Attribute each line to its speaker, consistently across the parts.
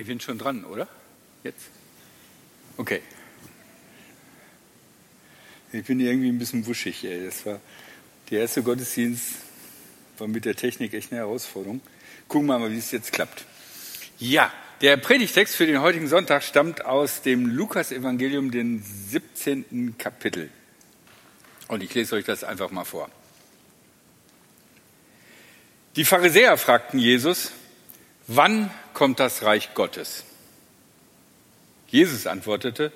Speaker 1: Ich bin schon dran, oder? Jetzt? Okay. Ich bin irgendwie ein bisschen wuschig, ey. Das war der erste Gottesdienst, war mit der Technik echt eine Herausforderung. Gucken wir mal, wie es jetzt klappt. Ja, der Predigtext für den heutigen Sonntag stammt aus dem Lukas-Evangelium, den 17. Kapitel. Und ich lese euch das einfach mal vor. Die Pharisäer fragten Jesus, wann kommt das Reich Gottes? Jesus antwortete,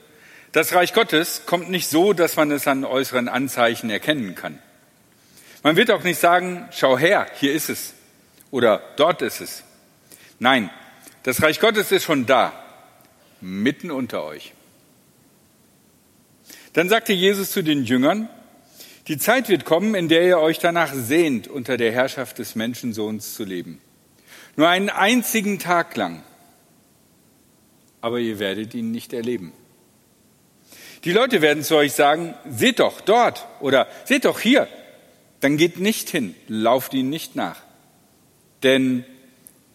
Speaker 1: das Reich Gottes kommt nicht so, dass man es an äußeren Anzeichen erkennen kann. Man wird auch nicht sagen, schau her, hier ist es oder dort ist es. Nein, das Reich Gottes ist schon da, mitten unter euch. Dann sagte Jesus zu den Jüngern, die Zeit wird kommen, in der ihr euch danach sehnt, unter der Herrschaft des Menschensohns zu leben. Nur einen einzigen Tag lang. Aber ihr werdet ihn nicht erleben. Die Leute werden zu euch sagen, seht doch dort oder seht doch hier. Dann geht nicht hin, lauft ihnen nicht nach. Denn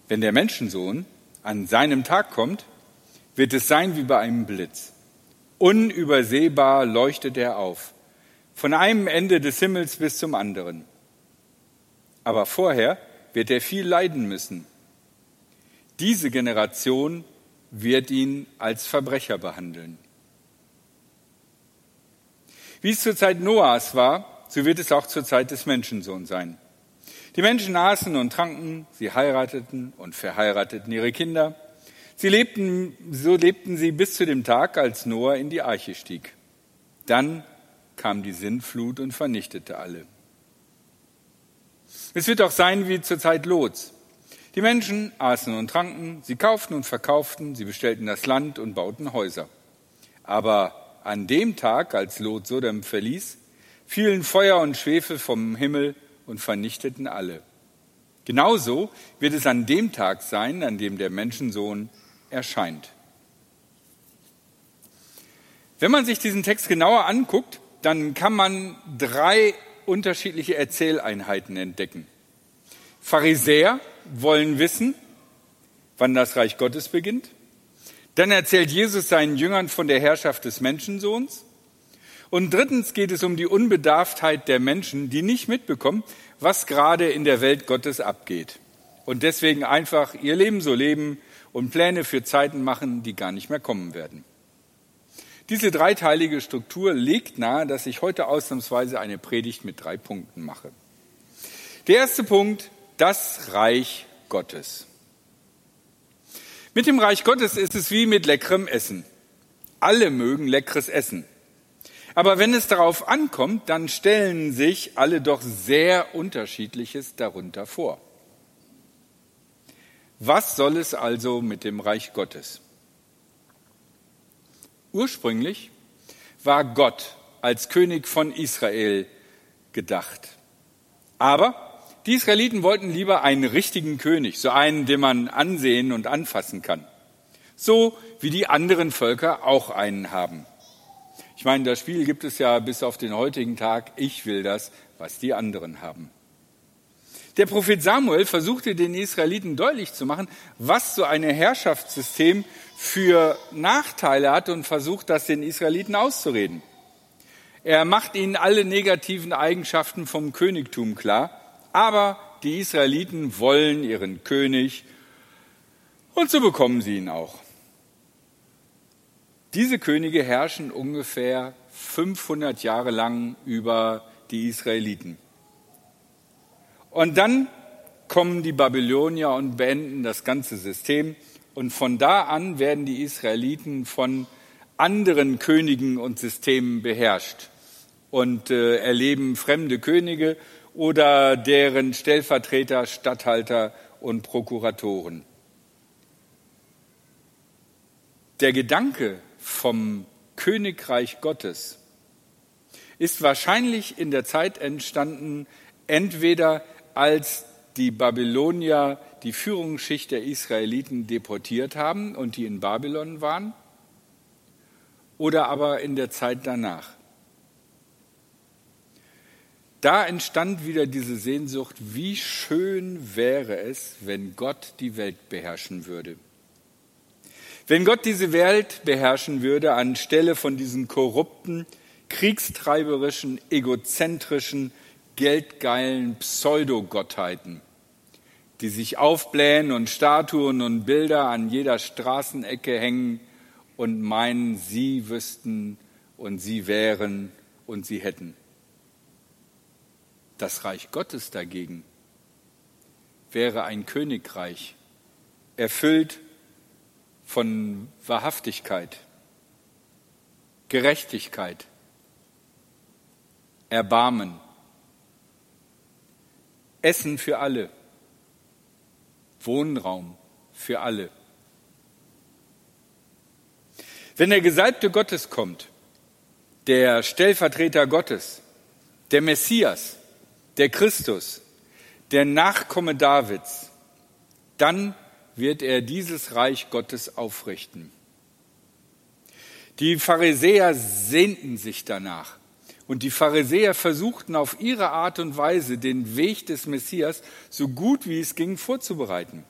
Speaker 1: wenn der Menschensohn an seinem Tag kommt, wird es sein wie bei einem Blitz. Unübersehbar leuchtet er auf, von einem Ende des Himmels bis zum anderen. Aber vorher wird er viel leiden müssen. Diese Generation wird ihn als Verbrecher behandeln. Wie es zur Zeit Noahs war, so wird es auch zur Zeit des Menschensohns sein. Die Menschen aßen und tranken, sie heirateten und verheirateten ihre Kinder. Sie lebten, so lebten sie bis zu dem Tag, als Noah in die Arche stieg. Dann kam die Sintflut und vernichtete alle. Es wird auch sein wie zur Zeit Lots. Die Menschen aßen und tranken, sie kauften und verkauften, sie bestellten das Land und bauten Häuser. Aber an dem Tag, als Lot Sodom verließ, fielen Feuer und Schwefel vom Himmel und vernichteten alle. Genauso wird es an dem Tag sein, an dem der Menschensohn erscheint. Wenn man sich diesen Text genauer anguckt, dann kann man drei unterschiedliche Erzähleinheiten entdecken. Pharisäer wollen wissen, wann das Reich Gottes beginnt. Dann erzählt Jesus seinen Jüngern von der Herrschaft des Menschensohns. Und drittens geht es um die Unbedarftheit der Menschen, die nicht mitbekommen, was gerade in der Welt Gottes abgeht. Und deswegen einfach ihr Leben so leben und Pläne für Zeiten machen, die gar nicht mehr kommen werden. Diese dreiteilige Struktur legt nahe, dass ich heute ausnahmsweise eine Predigt mit drei Punkten mache. Der erste Punkt, das Reich Gottes. Mit dem Reich Gottes ist es wie mit leckerem Essen. Alle mögen leckeres Essen. Aber wenn es darauf ankommt, dann stellen sich alle doch sehr unterschiedliches darunter vor. Was soll es also mit dem Reich Gottes? Ursprünglich war Gott als König von Israel gedacht. Aber die Israeliten wollten lieber einen richtigen König, so einen, den man ansehen und anfassen kann. So wie die anderen Völker auch einen haben. Ich meine, das Spiel gibt es ja bis auf den heutigen Tag. Ich will das, was die anderen haben. Der Prophet Samuel versuchte den Israeliten deutlich zu machen, was so ein Herrschaftssystem für Nachteile hat und versucht, das den Israeliten auszureden. Er macht ihnen alle negativen Eigenschaften vom Königtum klar, aber die Israeliten wollen ihren König und so bekommen sie ihn auch. Diese Könige herrschen ungefähr 500 Jahre lang über die Israeliten. Und dann kommen die Babylonier und beenden das ganze System. Und von da an werden die Israeliten von anderen Königen und Systemen beherrscht und äh, erleben fremde Könige oder deren Stellvertreter, Statthalter und Prokuratoren. Der Gedanke vom Königreich Gottes ist wahrscheinlich in der Zeit entstanden, entweder als die Babylonier die Führungsschicht der Israeliten deportiert haben und die in Babylon waren, oder aber in der Zeit danach. Da entstand wieder diese Sehnsucht, wie schön wäre es, wenn Gott die Welt beherrschen würde. Wenn Gott diese Welt beherrschen würde anstelle von diesen korrupten, kriegstreiberischen, egozentrischen, geldgeilen Pseudogottheiten, die sich aufblähen und Statuen und Bilder an jeder Straßenecke hängen und meinen, sie wüssten und sie wären und sie hätten. Das Reich Gottes dagegen wäre ein Königreich, erfüllt von Wahrhaftigkeit, Gerechtigkeit, Erbarmen, Essen für alle, Wohnraum für alle. Wenn der Gesalbte Gottes kommt, der Stellvertreter Gottes, der Messias, der Christus, der Nachkomme Davids, dann wird er dieses Reich Gottes aufrichten. Die Pharisäer sehnten sich danach. Und die Pharisäer versuchten auf ihre Art und Weise den Weg des Messias so gut wie es ging vorzubereiten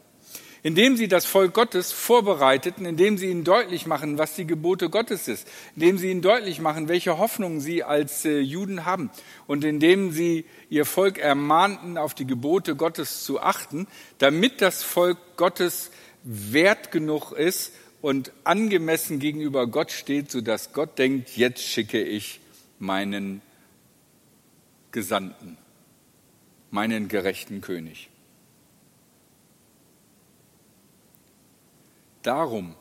Speaker 1: indem sie das Volk Gottes vorbereiteten, indem sie ihnen deutlich machen, was die Gebote Gottes ist, indem sie ihnen deutlich machen, welche Hoffnung sie als äh, Juden haben und indem sie ihr Volk ermahnten, auf die Gebote Gottes zu achten, damit das Volk Gottes wert genug ist und angemessen gegenüber Gott steht, sodass Gott denkt, jetzt schicke ich meinen Gesandten, meinen gerechten König. Darum,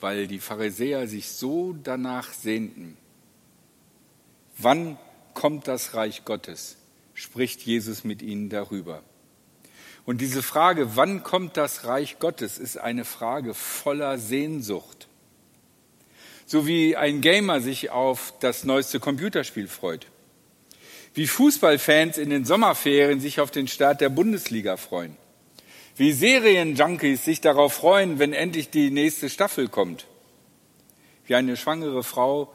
Speaker 1: weil die Pharisäer sich so danach sehnten, wann kommt das Reich Gottes, spricht Jesus mit ihnen darüber. Und diese Frage, wann kommt das Reich Gottes, ist eine Frage voller Sehnsucht. So wie ein Gamer sich auf das neueste Computerspiel freut. Wie Fußballfans in den Sommerferien sich auf den Start der Bundesliga freuen wie Serienjunkies sich darauf freuen, wenn endlich die nächste Staffel kommt. Wie eine schwangere Frau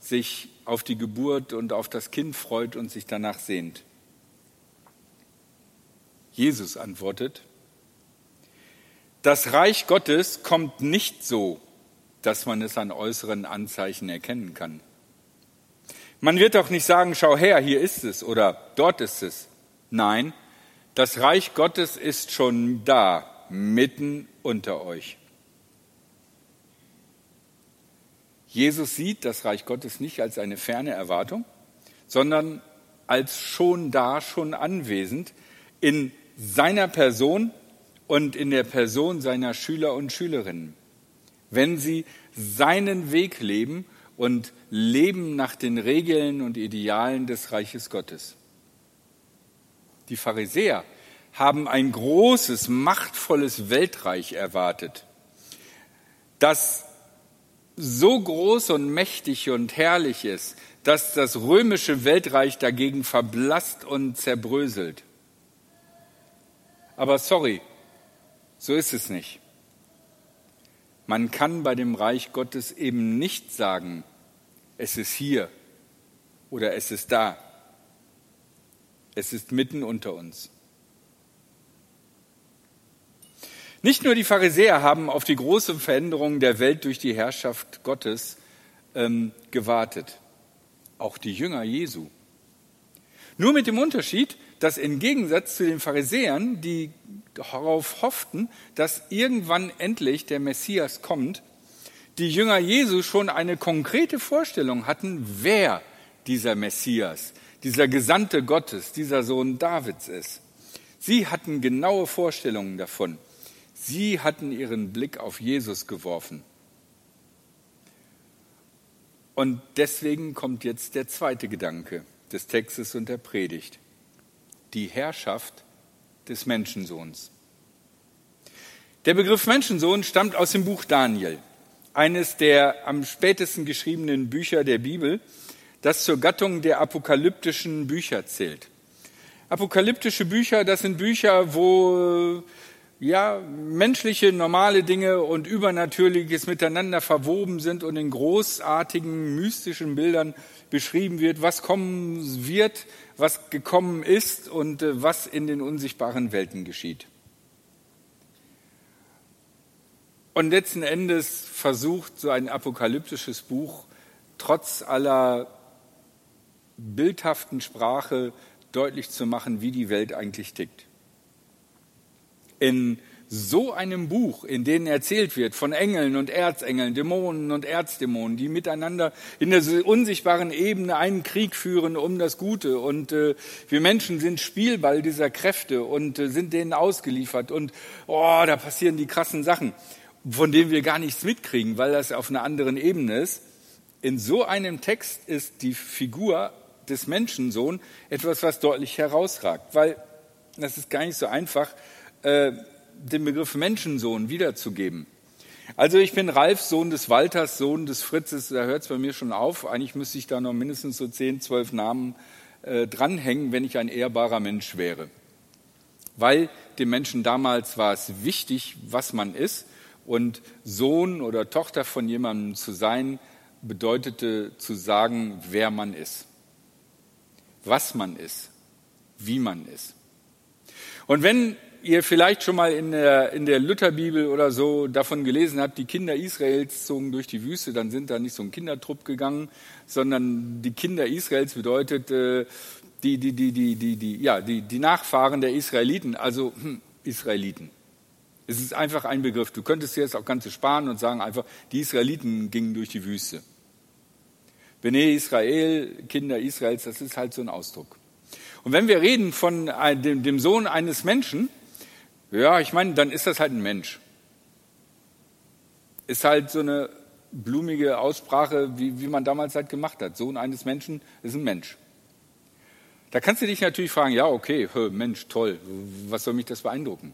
Speaker 1: sich auf die Geburt und auf das Kind freut und sich danach sehnt. Jesus antwortet, das Reich Gottes kommt nicht so, dass man es an äußeren Anzeichen erkennen kann. Man wird doch nicht sagen, schau her, hier ist es oder dort ist es. Nein, das Reich Gottes ist schon da, mitten unter euch. Jesus sieht das Reich Gottes nicht als eine ferne Erwartung, sondern als schon da, schon anwesend in seiner Person und in der Person seiner Schüler und Schülerinnen. Wenn sie seinen Weg leben und leben nach den Regeln und Idealen des Reiches Gottes. Die Pharisäer haben ein großes, machtvolles Weltreich erwartet, das so groß und mächtig und herrlich ist, dass das römische Weltreich dagegen verblasst und zerbröselt. Aber sorry, so ist es nicht. Man kann bei dem Reich Gottes eben nicht sagen, es ist hier oder es ist da. Es ist mitten unter uns. Nicht nur die Pharisäer haben auf die große Veränderung der Welt durch die Herrschaft Gottes ähm, gewartet, auch die Jünger Jesu. Nur mit dem Unterschied, dass im Gegensatz zu den Pharisäern, die darauf hofften, dass irgendwann endlich der Messias kommt, die Jünger Jesu schon eine konkrete Vorstellung hatten, wer dieser Messias, dieser Gesandte Gottes, dieser Sohn Davids ist. Sie hatten genaue Vorstellungen davon. Sie hatten ihren Blick auf Jesus geworfen. Und deswegen kommt jetzt der zweite Gedanke des Textes und der Predigt. Die Herrschaft des Menschensohns. Der Begriff Menschensohn stammt aus dem Buch Daniel, eines der am spätesten geschriebenen Bücher der Bibel das zur Gattung der apokalyptischen Bücher zählt. Apokalyptische Bücher, das sind Bücher, wo ja, menschliche, normale Dinge und Übernatürliches miteinander verwoben sind und in großartigen, mystischen Bildern beschrieben wird, was kommen wird, was gekommen ist und äh, was in den unsichtbaren Welten geschieht. Und letzten Endes versucht so ein apokalyptisches Buch trotz aller bildhaften Sprache deutlich zu machen, wie die Welt eigentlich tickt. In so einem Buch, in dem erzählt wird von Engeln und Erzengeln, Dämonen und Erzdämonen, die miteinander in der unsichtbaren Ebene einen Krieg führen um das Gute. Und äh, wir Menschen sind Spielball dieser Kräfte und äh, sind denen ausgeliefert. Und oh, da passieren die krassen Sachen, von denen wir gar nichts mitkriegen, weil das auf einer anderen Ebene ist. In so einem Text ist die Figur des Menschensohn etwas, was deutlich herausragt, weil das ist gar nicht so einfach. Äh, den Begriff Menschensohn wiederzugeben. Also ich bin Ralf, Sohn des Walters, Sohn des Fritzes, da hört es bei mir schon auf. Eigentlich müsste ich da noch mindestens so zehn, zwölf Namen äh, dranhängen, wenn ich ein ehrbarer Mensch wäre. Weil dem Menschen damals war es wichtig, was man ist. Und Sohn oder Tochter von jemandem zu sein, bedeutete zu sagen, wer man ist, was man ist, wie man ist. Und wenn ihr vielleicht schon mal in der, in der Lutherbibel oder so davon gelesen habt, die Kinder Israels zogen durch die Wüste, dann sind da nicht so ein Kindertrupp gegangen, sondern die Kinder Israels bedeutet äh, die, die, die, die, die, die, ja, die, die Nachfahren der Israeliten, also hm, Israeliten. Es ist einfach ein Begriff. Du könntest dir jetzt auch ganz sparen und sagen einfach, die Israeliten gingen durch die Wüste. Bene Israel, Kinder Israels, das ist halt so ein Ausdruck. Und wenn wir reden von dem, dem Sohn eines Menschen, ja, ich meine, dann ist das halt ein Mensch. Ist halt so eine blumige Aussprache, wie, wie man damals halt gemacht hat. Sohn eines Menschen ist ein Mensch. Da kannst du dich natürlich fragen, ja, okay, Mensch, toll, was soll mich das beeindrucken?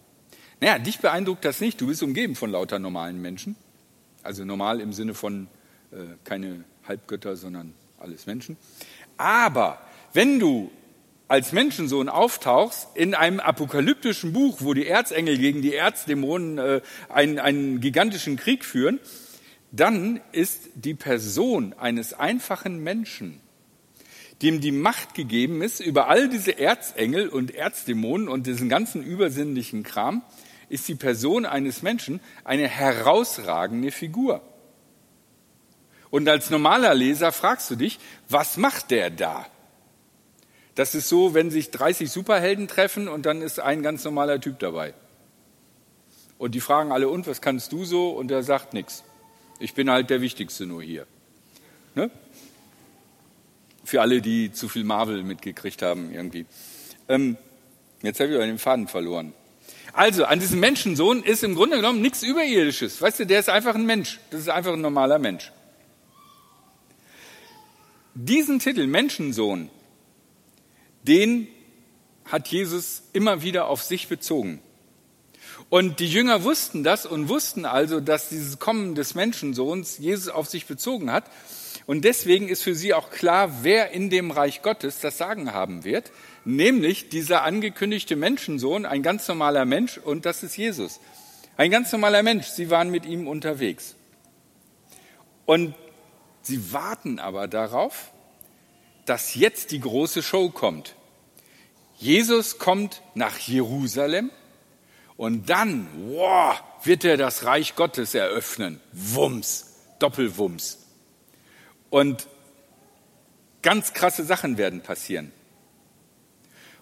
Speaker 1: Naja, dich beeindruckt das nicht. Du bist umgeben von lauter normalen Menschen. Also normal im Sinne von äh, keine Halbgötter, sondern alles Menschen. Aber wenn du als Menschensohn auftauchst in einem apokalyptischen Buch, wo die Erzengel gegen die Erzdämonen äh, einen, einen gigantischen Krieg führen, dann ist die Person eines einfachen Menschen, dem die Macht gegeben ist über all diese Erzengel und Erzdämonen und diesen ganzen übersinnlichen Kram, ist die Person eines Menschen eine herausragende Figur. Und als normaler Leser fragst du dich, was macht der da? Das ist so, wenn sich 30 Superhelden treffen und dann ist ein ganz normaler Typ dabei. Und die fragen alle, und was kannst du so? Und er sagt nichts. Ich bin halt der Wichtigste nur hier. Ne? Für alle, die zu viel Marvel mitgekriegt haben irgendwie. Ähm, jetzt habe ich den Faden verloren. Also, an diesem Menschensohn ist im Grunde genommen nichts Überirdisches. Weißt du, der ist einfach ein Mensch. Das ist einfach ein normaler Mensch. Diesen Titel Menschensohn den hat Jesus immer wieder auf sich bezogen. Und die Jünger wussten das und wussten also, dass dieses Kommen des Menschensohns Jesus auf sich bezogen hat. Und deswegen ist für sie auch klar, wer in dem Reich Gottes das Sagen haben wird, nämlich dieser angekündigte Menschensohn, ein ganz normaler Mensch, und das ist Jesus. Ein ganz normaler Mensch, sie waren mit ihm unterwegs. Und sie warten aber darauf, dass jetzt die große Show kommt. Jesus kommt nach Jerusalem und dann wow, wird er das Reich Gottes eröffnen. Wumms, Doppelwumms. Und ganz krasse Sachen werden passieren.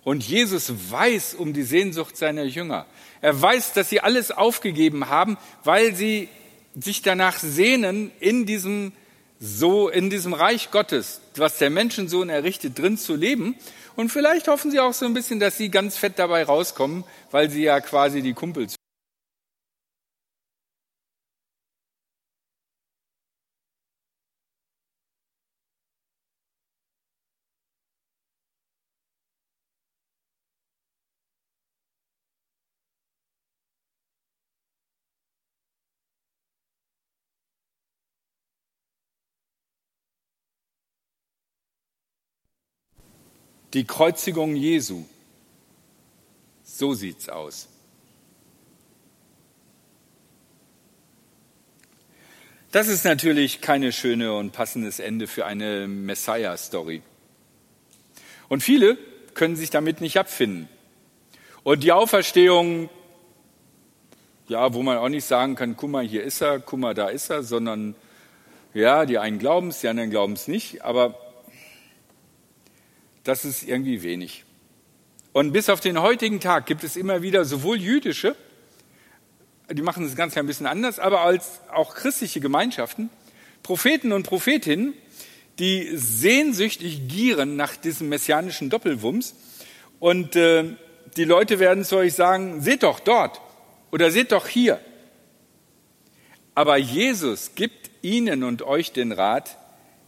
Speaker 1: Und Jesus weiß um die Sehnsucht seiner Jünger. Er weiß, dass sie alles aufgegeben haben, weil sie sich danach sehnen, in diesem so in diesem Reich Gottes, was der Menschensohn errichtet, drin zu leben. Und vielleicht hoffen sie auch so ein bisschen, dass sie ganz fett dabei rauskommen, weil sie ja quasi die Kumpels Die Kreuzigung Jesu. So sieht's aus. Das ist natürlich keine schöne und passendes Ende für eine Messiah-Story. Und viele können sich damit nicht abfinden. Und die Auferstehung ja, wo man auch nicht sagen kann, guck mal, hier ist er, guck mal, da ist er, sondern ja, die einen glauben es, die anderen glauben es nicht, aber das ist irgendwie wenig. Und bis auf den heutigen Tag gibt es immer wieder sowohl jüdische, die machen es ganz ein bisschen anders, aber als auch christliche Gemeinschaften, Propheten und Prophetinnen, die sehnsüchtig gieren nach diesem messianischen Doppelwumms. Und äh, die Leute werden zu euch sagen, seht doch dort oder seht doch hier. Aber Jesus gibt ihnen und euch den Rat,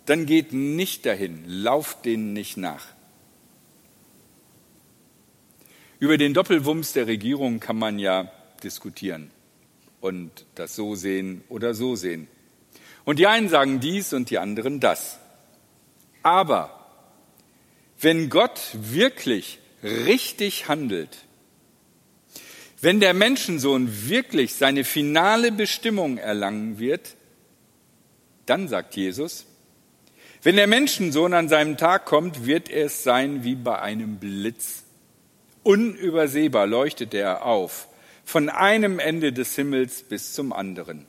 Speaker 1: dann geht nicht dahin, lauft denen nicht nach. Über den Doppelwumms der Regierung kann man ja diskutieren und das so sehen oder so sehen. Und die einen sagen dies und die anderen das. Aber wenn Gott wirklich richtig handelt, wenn der Menschensohn wirklich seine finale Bestimmung erlangen wird, dann sagt Jesus, wenn der Menschensohn an seinem Tag kommt, wird es sein wie bei einem Blitz. Unübersehbar leuchtet er auf, von einem Ende des Himmels bis zum anderen.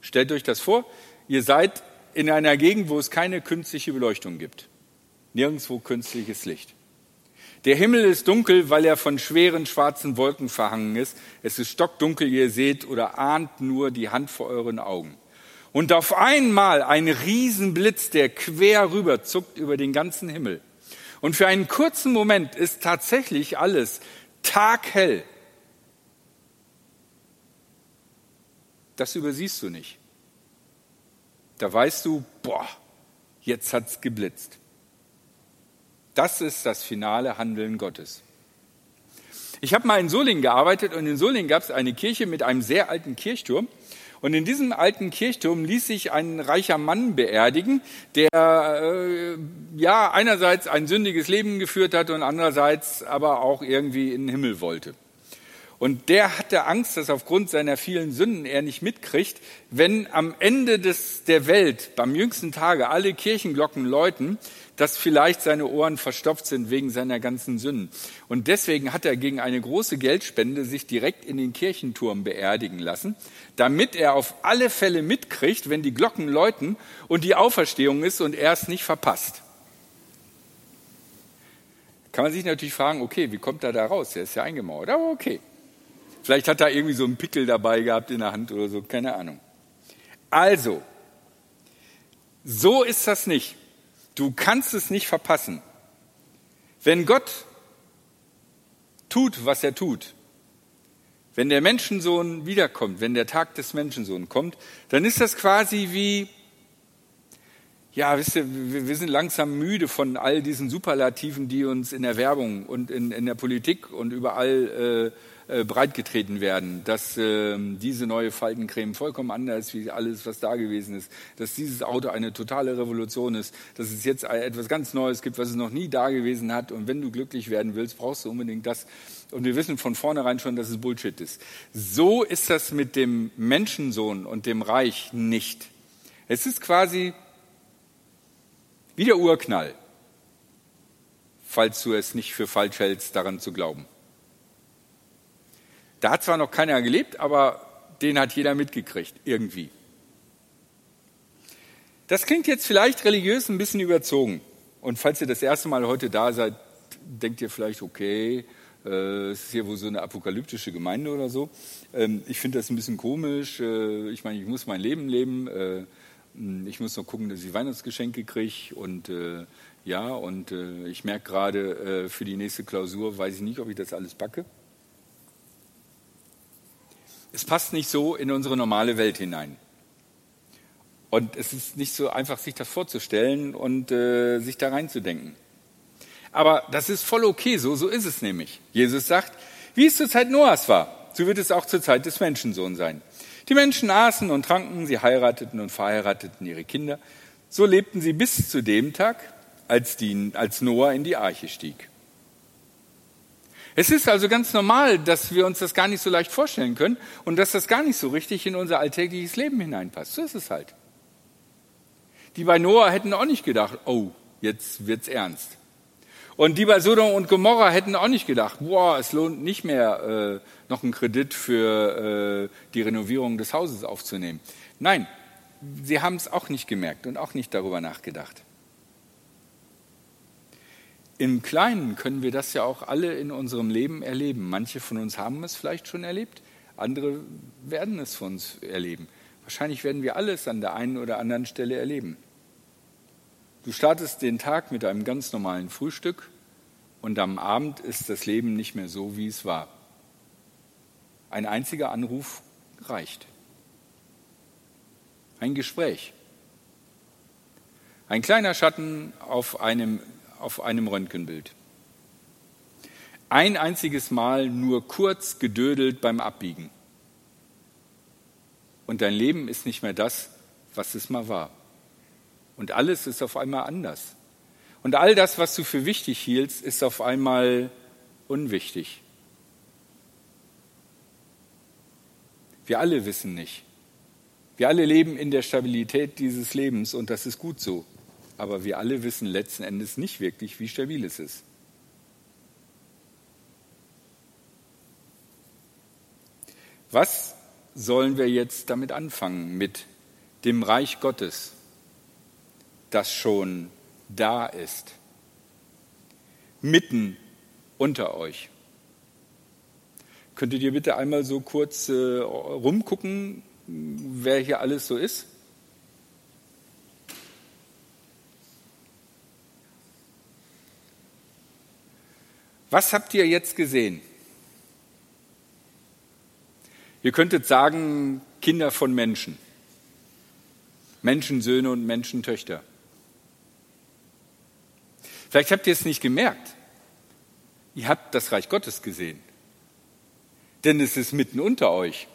Speaker 1: Stellt euch das vor, ihr seid in einer Gegend, wo es keine künstliche Beleuchtung gibt. Nirgendwo künstliches Licht. Der Himmel ist dunkel, weil er von schweren schwarzen Wolken verhangen ist. Es ist stockdunkel, ihr seht oder ahnt nur die Hand vor euren Augen. Und auf einmal ein Riesenblitz, der quer rüber zuckt über den ganzen Himmel. Und für einen kurzen Moment ist tatsächlich alles taghell. Das übersiehst du nicht. Da weißt du, boah, jetzt hat's geblitzt. Das ist das finale Handeln Gottes. Ich habe mal in Solingen gearbeitet und in Solingen gab es eine Kirche mit einem sehr alten Kirchturm. Und in diesem alten Kirchturm ließ sich ein reicher Mann beerdigen, der äh, ja einerseits ein sündiges Leben geführt hat und andererseits aber auch irgendwie in den Himmel wollte. Und der hatte Angst, dass aufgrund seiner vielen Sünden er nicht mitkriegt, wenn am Ende des, der Welt, beim jüngsten Tage, alle Kirchenglocken läuten, dass vielleicht seine Ohren verstopft sind wegen seiner ganzen Sünden. Und deswegen hat er gegen eine große Geldspende sich direkt in den Kirchenturm beerdigen lassen, damit er auf alle Fälle mitkriegt, wenn die Glocken läuten und die Auferstehung ist und er es nicht verpasst. Kann man sich natürlich fragen, okay, wie kommt er da raus? Er ist ja eingemauert, aber okay. Vielleicht hat er irgendwie so einen Pickel dabei gehabt in der Hand oder so, keine Ahnung. Also, so ist das nicht. Du kannst es nicht verpassen. Wenn Gott tut, was er tut, wenn der Menschensohn wiederkommt, wenn der Tag des Menschensohns kommt, dann ist das quasi wie, ja, wisst ihr, wir sind langsam müde von all diesen Superlativen, die uns in der Werbung und in, in der Politik und überall äh, äh, breitgetreten werden, dass äh, diese neue Faltencreme vollkommen anders ist wie alles, was da gewesen ist, dass dieses Auto eine totale Revolution ist, dass es jetzt etwas ganz Neues gibt, was es noch nie da gewesen hat und wenn du glücklich werden willst, brauchst du unbedingt das. Und wir wissen von vornherein schon, dass es Bullshit ist. So ist das mit dem Menschensohn und dem Reich nicht. Es ist quasi wie der Urknall, falls du es nicht für falsch hältst, daran zu glauben. Da hat zwar noch keiner gelebt, aber den hat jeder mitgekriegt, irgendwie. Das klingt jetzt vielleicht religiös ein bisschen überzogen. Und falls ihr das erste Mal heute da seid, denkt ihr vielleicht, okay, äh, es ist hier wohl so eine apokalyptische Gemeinde oder so. Ähm, ich finde das ein bisschen komisch. Äh, ich meine, ich muss mein Leben leben. Äh, ich muss noch gucken, dass ich Weihnachtsgeschenke kriege. Und äh, ja, und äh, ich merke gerade, äh, für die nächste Klausur weiß ich nicht, ob ich das alles packe es passt nicht so in unsere normale Welt hinein. Und es ist nicht so einfach, sich das vorzustellen und äh, sich da reinzudenken. Aber das ist voll okay, so, so ist es nämlich. Jesus sagt, wie es zur Zeit Noahs war, so wird es auch zur Zeit des Menschensohns sein. Die Menschen aßen und tranken, sie heirateten und verheirateten ihre Kinder. So lebten sie bis zu dem Tag, als, die, als Noah in die Arche stieg. Es ist also ganz normal, dass wir uns das gar nicht so leicht vorstellen können und dass das gar nicht so richtig in unser alltägliches Leben hineinpasst. So ist es halt. Die bei Noah hätten auch nicht gedacht, oh, jetzt wird's ernst. Und die bei Sodom und Gomorra hätten auch nicht gedacht, boah, es lohnt nicht mehr, äh, noch einen Kredit für äh, die Renovierung des Hauses aufzunehmen. Nein, sie haben es auch nicht gemerkt und auch nicht darüber nachgedacht. Im Kleinen können wir das ja auch alle in unserem Leben erleben. Manche von uns haben es vielleicht schon erlebt, andere werden es von uns erleben. Wahrscheinlich werden wir alles an der einen oder anderen Stelle erleben. Du startest den Tag mit einem ganz normalen Frühstück und am Abend ist das Leben nicht mehr so, wie es war. Ein einziger Anruf reicht. Ein Gespräch. Ein kleiner Schatten auf einem, auf einem Röntgenbild. Ein einziges Mal nur kurz gedödelt beim Abbiegen. Und dein Leben ist nicht mehr das, was es mal war. Und alles ist auf einmal anders. Und all das, was du für wichtig hieltst, ist auf einmal unwichtig. Wir alle wissen nicht. Wir alle leben in der Stabilität dieses Lebens und das ist gut so. Aber wir alle wissen letzten Endes nicht wirklich, wie stabil es ist. Was sollen wir jetzt damit anfangen, mit dem Reich Gottes? Das schon da ist, mitten unter euch. Könntet ihr bitte einmal so kurz äh, rumgucken, wer hier alles so ist? Was habt ihr jetzt gesehen? Ihr könntet sagen, Kinder von Menschen, Menschensöhne und Menschentöchter. Vielleicht habt ihr es nicht gemerkt. Ihr habt das Reich Gottes gesehen. Denn es ist mitten unter euch.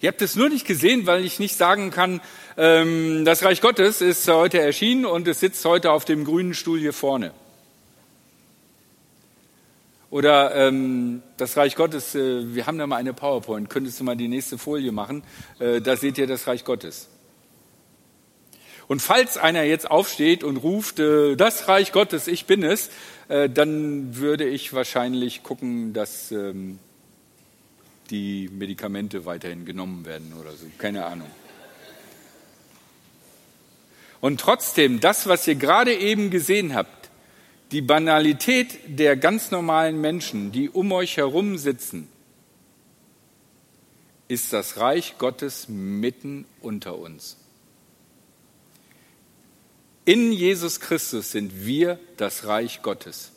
Speaker 1: Ihr habt es nur nicht gesehen, weil ich nicht sagen kann, ähm, das Reich Gottes ist heute erschienen und es sitzt heute auf dem grünen Stuhl hier vorne. Oder ähm, das Reich Gottes, äh, wir haben da mal eine PowerPoint, könntest du mal die nächste Folie machen, äh, da seht ihr das Reich Gottes. Und falls einer jetzt aufsteht und ruft, äh, das Reich Gottes, ich bin es, äh, dann würde ich wahrscheinlich gucken, dass ähm, die Medikamente weiterhin genommen werden oder so. Keine Ahnung. Und trotzdem, das, was ihr gerade eben gesehen habt, die Banalität der ganz normalen Menschen, die um euch herum sitzen, ist das Reich Gottes mitten unter uns. In Jesus Christus sind wir das Reich Gottes.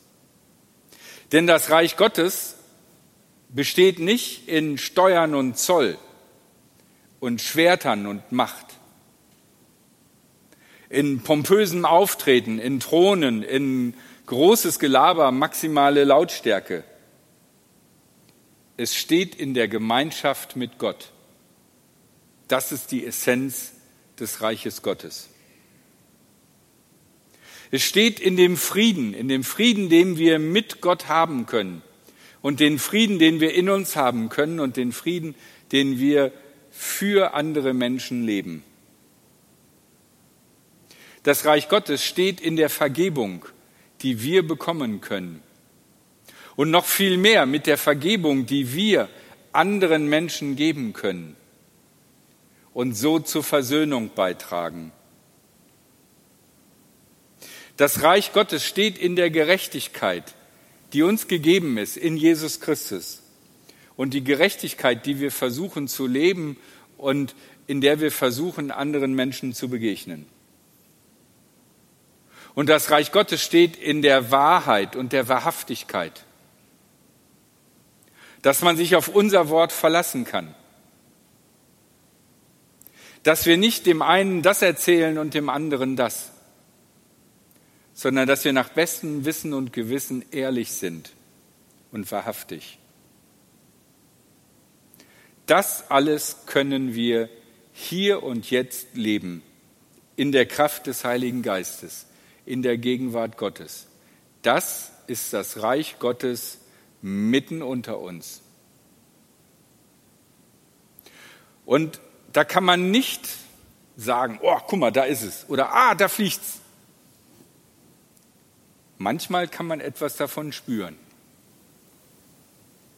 Speaker 1: Denn das Reich Gottes besteht nicht in Steuern und Zoll und Schwertern und Macht, in pompösem Auftreten, in Thronen, in großes Gelaber, maximale Lautstärke. Es steht in der Gemeinschaft mit Gott. Das ist die Essenz des Reiches Gottes. Es steht in dem Frieden, in dem Frieden, den wir mit Gott haben können und den Frieden, den wir in uns haben können und den Frieden, den wir für andere Menschen leben. Das Reich Gottes steht in der Vergebung, die wir bekommen können. Und noch viel mehr mit der Vergebung, die wir anderen Menschen geben können und so zur Versöhnung beitragen. Das Reich Gottes steht in der Gerechtigkeit, die uns gegeben ist in Jesus Christus. Und die Gerechtigkeit, die wir versuchen zu leben und in der wir versuchen, anderen Menschen zu begegnen. Und das Reich Gottes steht in der Wahrheit und der Wahrhaftigkeit, dass man sich auf unser Wort verlassen kann, dass wir nicht dem einen das erzählen und dem anderen das, sondern dass wir nach bestem Wissen und Gewissen ehrlich sind und wahrhaftig. Das alles können wir hier und jetzt leben, in der Kraft des Heiligen Geistes, in der Gegenwart Gottes. Das ist das Reich Gottes mitten unter uns. Und da kann man nicht sagen, oh, guck mal, da ist es, oder ah, da fliegt's. Manchmal kann man etwas davon spüren.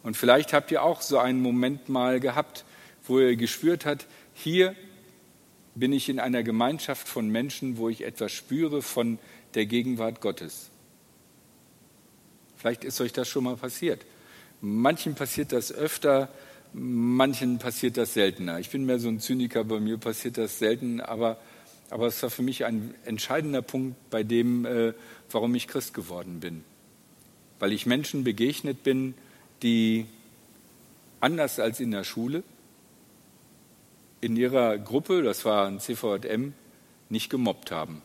Speaker 1: Und vielleicht habt ihr auch so einen Moment mal gehabt, wo ihr gespürt habt, hier bin ich in einer Gemeinschaft von Menschen, wo ich etwas spüre von der Gegenwart Gottes. Vielleicht ist euch das schon mal passiert. Manchen passiert das öfter, manchen passiert das seltener. Ich bin mehr so ein Zyniker, bei mir passiert das selten, aber, aber es war für mich ein entscheidender Punkt bei dem, äh, warum ich Christ geworden bin. Weil ich Menschen begegnet bin, die anders als in der Schule in ihrer Gruppe, das war ein CVM, nicht gemobbt haben.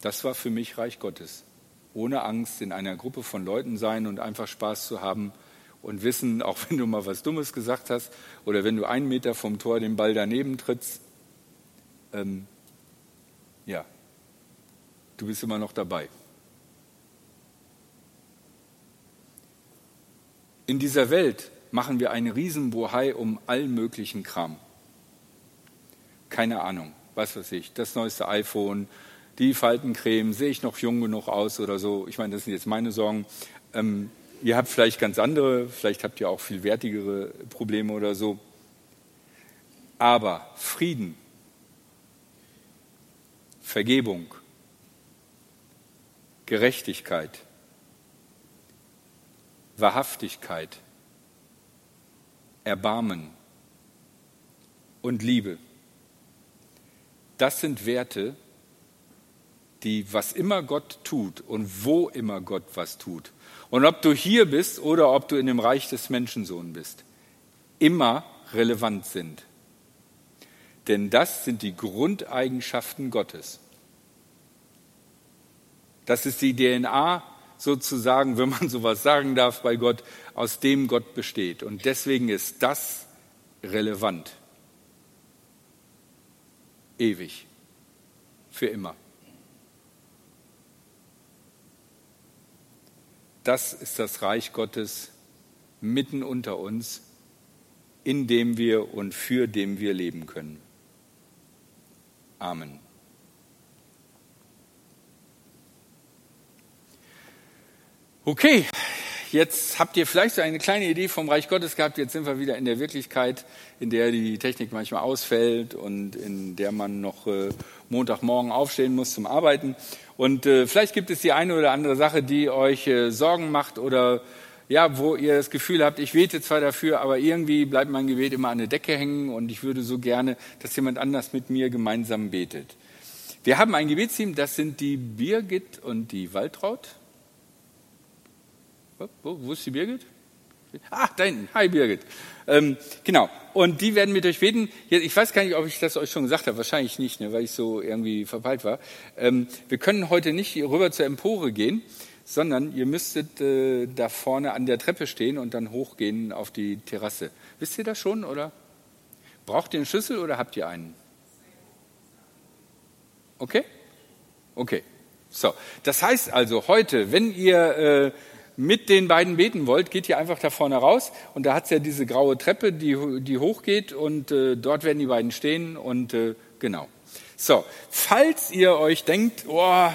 Speaker 1: Das war für mich Reich Gottes. Ohne Angst in einer Gruppe von Leuten sein und einfach Spaß zu haben und wissen, auch wenn du mal was Dummes gesagt hast oder wenn du einen Meter vom Tor den Ball daneben trittst, ähm, ja, du bist immer noch dabei. In dieser Welt machen wir einen Riesenbohai um allen möglichen Kram. Keine Ahnung, was weiß ich, das neueste iPhone, die Faltencreme, sehe ich noch jung genug aus oder so. Ich meine, das sind jetzt meine Sorgen. Ähm, ihr habt vielleicht ganz andere, vielleicht habt ihr auch viel wertigere Probleme oder so. Aber Frieden, Vergebung, Gerechtigkeit, Wahrhaftigkeit, Erbarmen und Liebe. Das sind Werte, die, was immer Gott tut und wo immer Gott was tut, und ob du hier bist oder ob du in dem Reich des Menschensohn bist, immer relevant sind. Denn das sind die Grundeigenschaften Gottes. Das ist die DNA sozusagen, wenn man sowas sagen darf, bei Gott, aus dem Gott besteht. Und deswegen ist das relevant. Ewig. Für immer. Das ist das Reich Gottes mitten unter uns, in dem wir und für dem wir leben können. Amen. Okay, jetzt habt ihr vielleicht so eine kleine Idee vom Reich Gottes gehabt. Jetzt sind wir wieder in der Wirklichkeit, in der die Technik manchmal ausfällt und in der man noch äh, Montagmorgen aufstehen muss zum Arbeiten. Und äh, vielleicht gibt es die eine oder andere Sache, die euch äh, Sorgen macht oder ja, wo ihr das Gefühl habt, ich bete zwar dafür, aber irgendwie bleibt mein Gebet immer an der Decke hängen und ich würde so gerne, dass jemand anders mit mir gemeinsam betet. Wir haben ein Gebetsteam, das sind die Birgit und die Waltraud. Wo, wo ist die Birgit? Ah, da hinten. Hi Birgit. Ähm, genau. Und die werden mit euch beten. Ich weiß gar nicht, ob ich das euch schon gesagt habe. Wahrscheinlich nicht, ne, weil ich so irgendwie verpeilt war. Ähm, wir können heute nicht rüber zur Empore gehen, sondern ihr müsstet äh, da vorne an der Treppe stehen und dann hochgehen auf die Terrasse. Wisst ihr das schon oder? Braucht ihr einen Schlüssel oder habt ihr einen? Okay? Okay. So. Das heißt also heute, wenn ihr äh, mit den beiden beten wollt, geht ihr einfach da vorne raus und da hat es ja diese graue Treppe, die, die hochgeht und äh, dort werden die beiden stehen und äh, genau. So, falls ihr euch denkt, oh,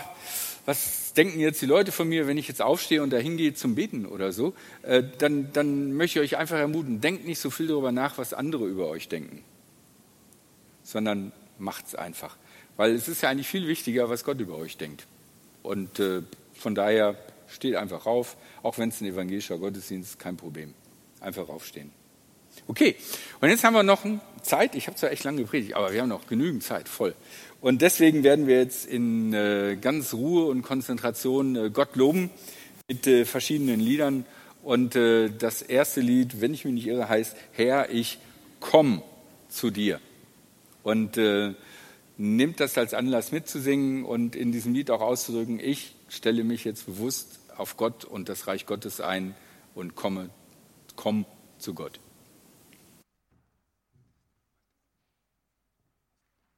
Speaker 1: was denken jetzt die Leute von mir, wenn ich jetzt aufstehe und da hingehe zum Beten oder so, äh, dann, dann möchte ich euch einfach ermuten, denkt nicht so viel darüber nach, was andere über euch denken, sondern macht's einfach. Weil es ist ja eigentlich viel wichtiger, was Gott über euch denkt. Und äh, von daher steht einfach auf, auch wenn es ein evangelischer Gottesdienst ist, kein Problem. Einfach aufstehen. Okay, und jetzt haben wir noch Zeit. Ich habe zwar echt lange gepredigt, aber wir haben noch genügend Zeit, voll. Und deswegen werden wir jetzt in äh, ganz Ruhe und Konzentration äh, Gott loben mit äh, verschiedenen Liedern. Und das erste Lied, wenn ich mich nicht irre, heißt Herr, ich komm zu dir. Und nimmt das als Anlass mitzusingen und in diesem Lied auch auszudrücken, ich stelle mich jetzt bewusst auf Gott und das Reich Gottes ein und komme, komm zu Gott.